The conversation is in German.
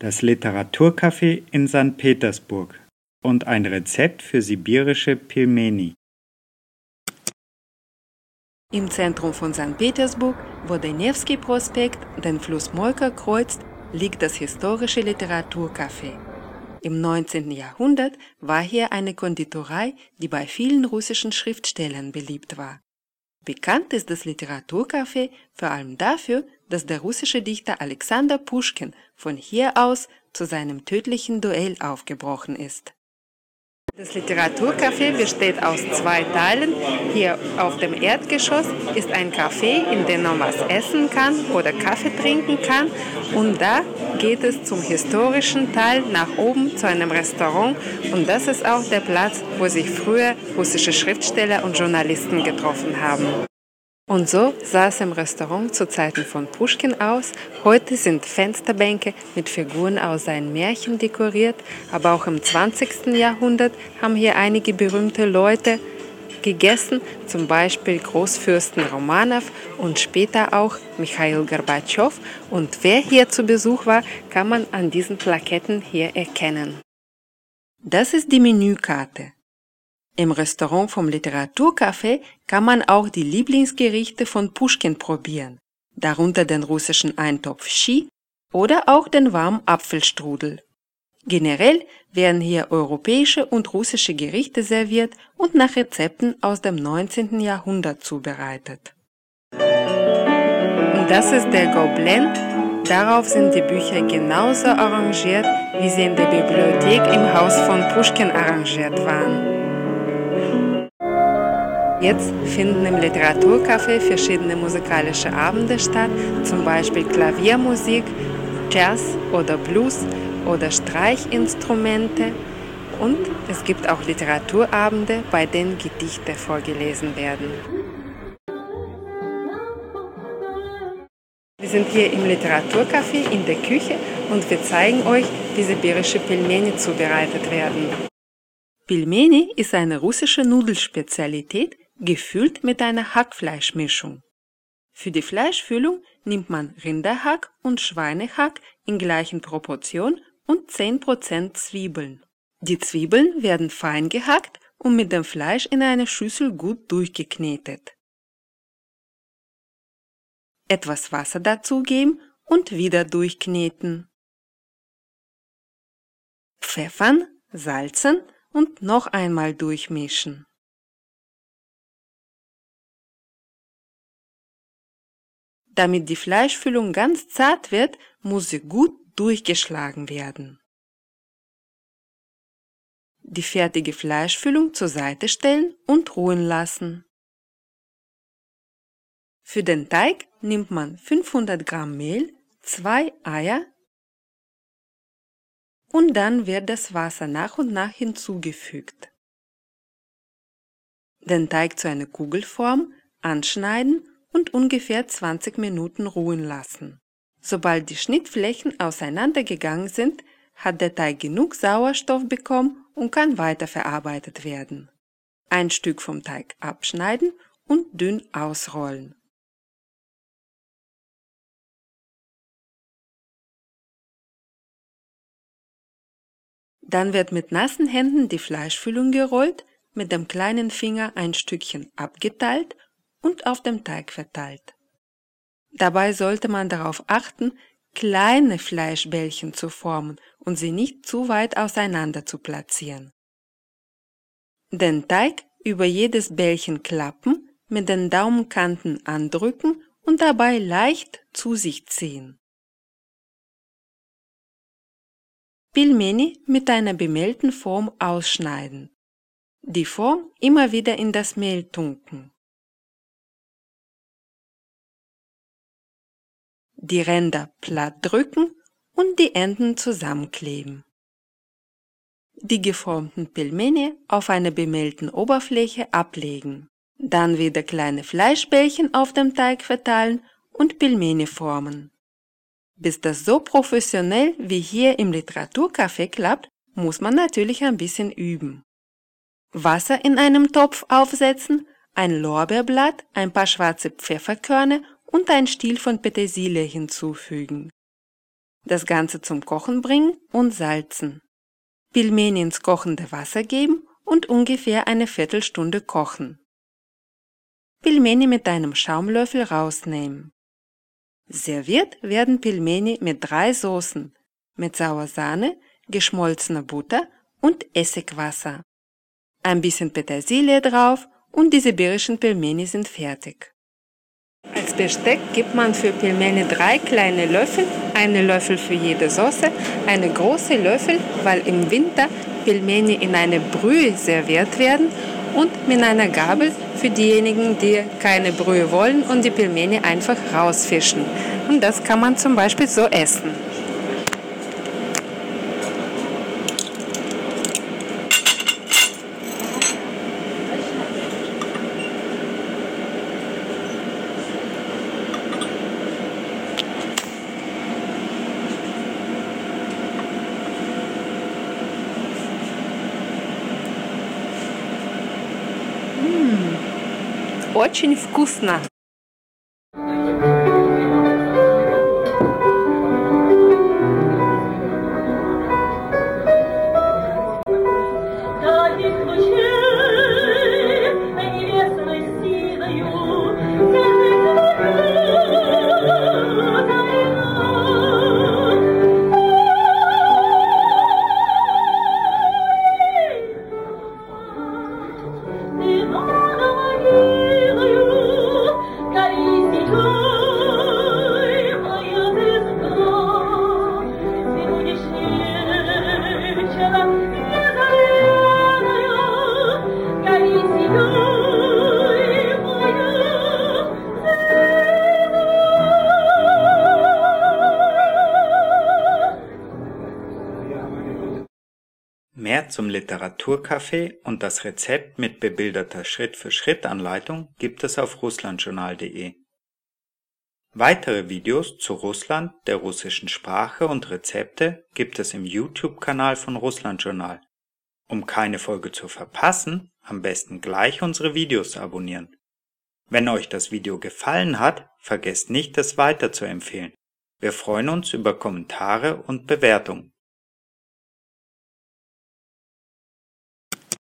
das Literaturcafé in St. Petersburg und ein Rezept für sibirische Pilmeni. Im Zentrum von St. Petersburg, wo der Nevsky-Prospekt den Fluss Molka kreuzt, liegt das historische Literaturcafé. Im 19. Jahrhundert war hier eine Konditorei, die bei vielen russischen Schriftstellern beliebt war. Bekannt ist das Literaturcafé vor allem dafür, dass der russische Dichter Alexander Puschkin von hier aus zu seinem tödlichen Duell aufgebrochen ist. Das Literaturcafé besteht aus zwei Teilen. Hier auf dem Erdgeschoss ist ein Café, in dem man was essen kann oder Kaffee trinken kann. Und da geht es zum historischen Teil nach oben zu einem Restaurant. Und das ist auch der Platz, wo sich früher russische Schriftsteller und Journalisten getroffen haben. Und so sah es im Restaurant zu Zeiten von Puschkin aus. Heute sind Fensterbänke mit Figuren aus seinen Märchen dekoriert, aber auch im 20. Jahrhundert haben hier einige berühmte Leute gegessen, zum Beispiel Großfürsten Romanow und später auch Michail Gorbatschow. Und wer hier zu Besuch war, kann man an diesen Plaketten hier erkennen. Das ist die Menükarte. Im Restaurant vom Literaturcafé kann man auch die Lieblingsgerichte von Puschkin probieren, darunter den russischen Eintopf Ski oder auch den warmen Apfelstrudel. Generell werden hier europäische und russische Gerichte serviert und nach Rezepten aus dem 19. Jahrhundert zubereitet. Und das ist der Gobelin. Darauf sind die Bücher genauso arrangiert, wie sie in der Bibliothek im Haus von Puschkin arrangiert waren. Jetzt finden im Literaturcafé verschiedene musikalische Abende statt, zum Beispiel Klaviermusik, Jazz oder Blues oder Streichinstrumente. Und es gibt auch Literaturabende, bei denen Gedichte vorgelesen werden. Wir sind hier im Literaturcafé in der Küche und wir zeigen euch, wie sibirische Pelmeni zubereitet werden. Pelmeni ist eine russische Nudelspezialität, gefüllt mit einer Hackfleischmischung. Für die Fleischfüllung nimmt man Rinderhack und Schweinehack in gleichen Proportionen und 10% Zwiebeln. Die Zwiebeln werden fein gehackt und mit dem Fleisch in eine Schüssel gut durchgeknetet. Etwas Wasser dazugeben und wieder durchkneten. Pfeffern, salzen und noch einmal durchmischen. Damit die Fleischfüllung ganz zart wird, muss sie gut durchgeschlagen werden. Die fertige Fleischfüllung zur Seite stellen und ruhen lassen. Für den Teig nimmt man 500 Gramm Mehl, zwei Eier und dann wird das Wasser nach und nach hinzugefügt. Den Teig zu einer Kugelform anschneiden und ungefähr 20 Minuten ruhen lassen. Sobald die Schnittflächen auseinandergegangen sind, hat der Teig genug Sauerstoff bekommen und kann weiterverarbeitet werden. Ein Stück vom Teig abschneiden und dünn ausrollen. Dann wird mit nassen Händen die Fleischfüllung gerollt, mit dem kleinen Finger ein Stückchen abgeteilt und auf dem Teig verteilt. Dabei sollte man darauf achten, kleine Fleischbällchen zu formen und sie nicht zu weit auseinander zu platzieren. Den Teig über jedes Bällchen klappen, mit den Daumenkanten andrücken und dabei leicht zu sich ziehen. Pilmeni mit einer bemehlten Form ausschneiden. Die Form immer wieder in das Mehl tunken. Die Ränder platt drücken und die Enden zusammenkleben. Die geformten Pelmeni auf einer bemehlten Oberfläche ablegen. Dann wieder kleine Fleischbällchen auf dem Teig verteilen und Pelmeni formen. Bis das so professionell wie hier im Literaturcafé klappt, muss man natürlich ein bisschen üben. Wasser in einem Topf aufsetzen, ein Lorbeerblatt, ein paar schwarze Pfefferkörner und ein Stiel von Petersilie hinzufügen. das Ganze zum Kochen bringen und salzen. Pilmeni ins kochende Wasser geben und ungefähr eine Viertelstunde kochen. Pilmeni mit einem Schaumlöffel rausnehmen. Serviert werden Pilmeni mit drei Soßen, mit Sauersahne, geschmolzener Butter und Essigwasser. Ein bisschen Petersilie drauf und die sibirischen Pilmeni sind fertig. Als Besteck gibt man für Pilmeni drei kleine Löffel, eine Löffel für jede Soße, eine große Löffel, weil im Winter Pilmeni in eine Brühe serviert werden und mit einer Gabel für diejenigen, die keine Brühe wollen und die Pilmeni einfach rausfischen. Und das kann man zum Beispiel so essen. Очень вкусно! Zum Literaturcafé und das Rezept mit bebilderter Schritt-für-Schritt-Anleitung gibt es auf russlandjournal.de. Weitere Videos zu Russland, der russischen Sprache und Rezepte gibt es im YouTube-Kanal von Russlandjournal. Um keine Folge zu verpassen, am besten gleich unsere Videos abonnieren. Wenn euch das Video gefallen hat, vergesst nicht, es weiterzuempfehlen. Wir freuen uns über Kommentare und Bewertungen.